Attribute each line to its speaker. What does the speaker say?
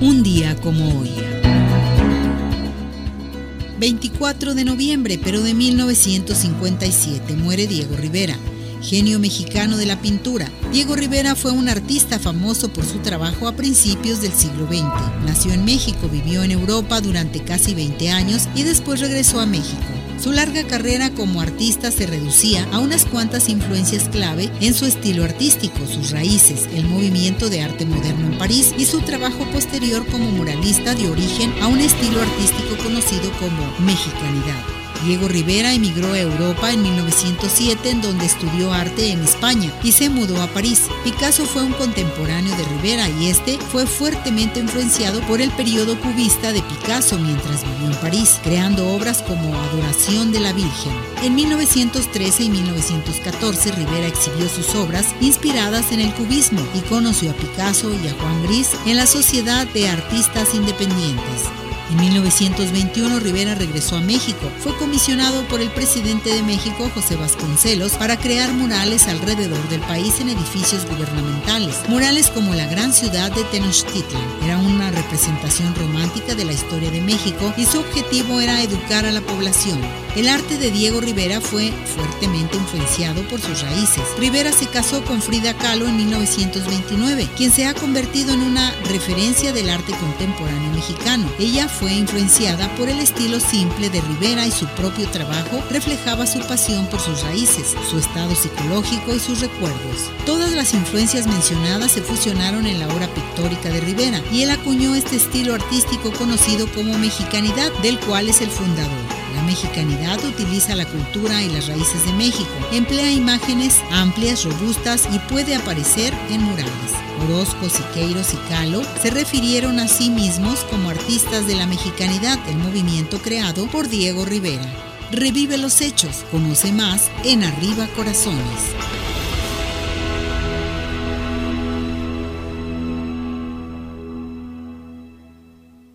Speaker 1: Un día como hoy. 24 de noviembre, pero de 1957, muere Diego Rivera, genio mexicano de la pintura. Diego Rivera fue un artista famoso por su trabajo a principios del siglo XX. Nació en México, vivió en Europa durante casi 20 años y después regresó a México. Su larga carrera como artista se reducía a unas cuantas influencias clave en su estilo artístico, sus raíces, el movimiento de arte moderno en París y su trabajo posterior como muralista de origen a un estilo artístico conocido como mexicanidad. Diego Rivera emigró a Europa en 1907 en donde estudió arte en España y se mudó a París. Picasso fue un contemporáneo de Rivera y este fue fuertemente influenciado por el periodo cubista de Picasso mientras vivió en París, creando obras como Adoración de la Virgen. En 1913 y 1914 Rivera exhibió sus obras inspiradas en el cubismo y conoció a Picasso y a Juan Gris en la Sociedad de Artistas Independientes. En 1921 Rivera regresó a México. Fue comisionado por el presidente de México, José Vasconcelos, para crear murales alrededor del país en edificios gubernamentales. Murales como la gran ciudad de Tenochtitlan. Era una representación romántica de la historia de México y su objetivo era educar a la población. El arte de Diego Rivera fue fuertemente influenciado por sus raíces. Rivera se casó con Frida Kahlo en 1929, quien se ha convertido en una referencia del arte contemporáneo mexicano. Ella fue influenciada por el estilo simple de Rivera y su propio trabajo reflejaba su pasión por sus raíces, su estado psicológico y sus recuerdos. Todas las influencias mencionadas se fusionaron en la obra pictórica de Rivera y él acuñó este estilo artístico conocido como mexicanidad, del cual es el fundador. La mexicanidad utiliza la cultura y las raíces de México, emplea imágenes amplias, robustas y puede aparecer en murales. Orozco, Siqueiros y Calo se refirieron a sí mismos como artistas de la mexicanidad, el movimiento creado por Diego Rivera. Revive los hechos, conoce más en Arriba Corazones.